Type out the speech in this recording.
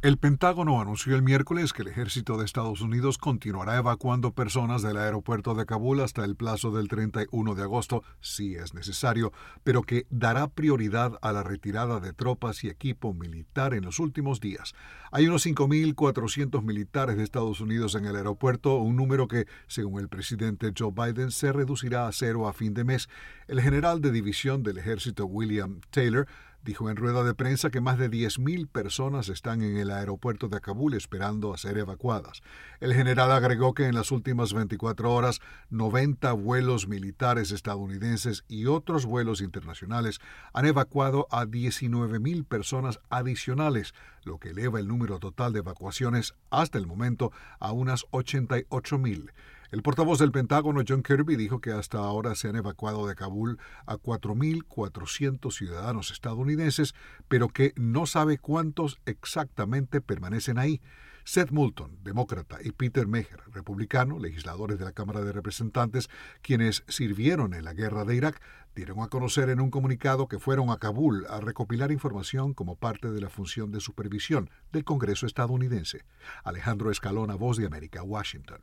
El Pentágono anunció el miércoles que el ejército de Estados Unidos continuará evacuando personas del aeropuerto de Kabul hasta el plazo del 31 de agosto, si es necesario, pero que dará prioridad a la retirada de tropas y equipo militar en los últimos días. Hay unos 5.400 militares de Estados Unidos en el aeropuerto, un número que, según el presidente Joe Biden, se reducirá a cero a fin de mes. El general de división del ejército William Taylor dijo en rueda de prensa que más de 10.000 personas están en el aeropuerto de Kabul esperando a ser evacuadas. El general agregó que en las últimas 24 horas 90 vuelos militares estadounidenses y otros vuelos internacionales han evacuado a 19.000 personas adicionales, lo que eleva el número total de evacuaciones hasta el momento a unas 88.000. El portavoz del Pentágono, John Kirby, dijo que hasta ahora se han evacuado de Kabul a 4.400 ciudadanos estadounidenses, pero que no sabe cuántos exactamente permanecen ahí. Seth Moulton, demócrata, y Peter Meher, republicano, legisladores de la Cámara de Representantes, quienes sirvieron en la guerra de Irak, dieron a conocer en un comunicado que fueron a Kabul a recopilar información como parte de la función de supervisión del Congreso estadounidense. Alejandro Escalona, Voz de América, Washington.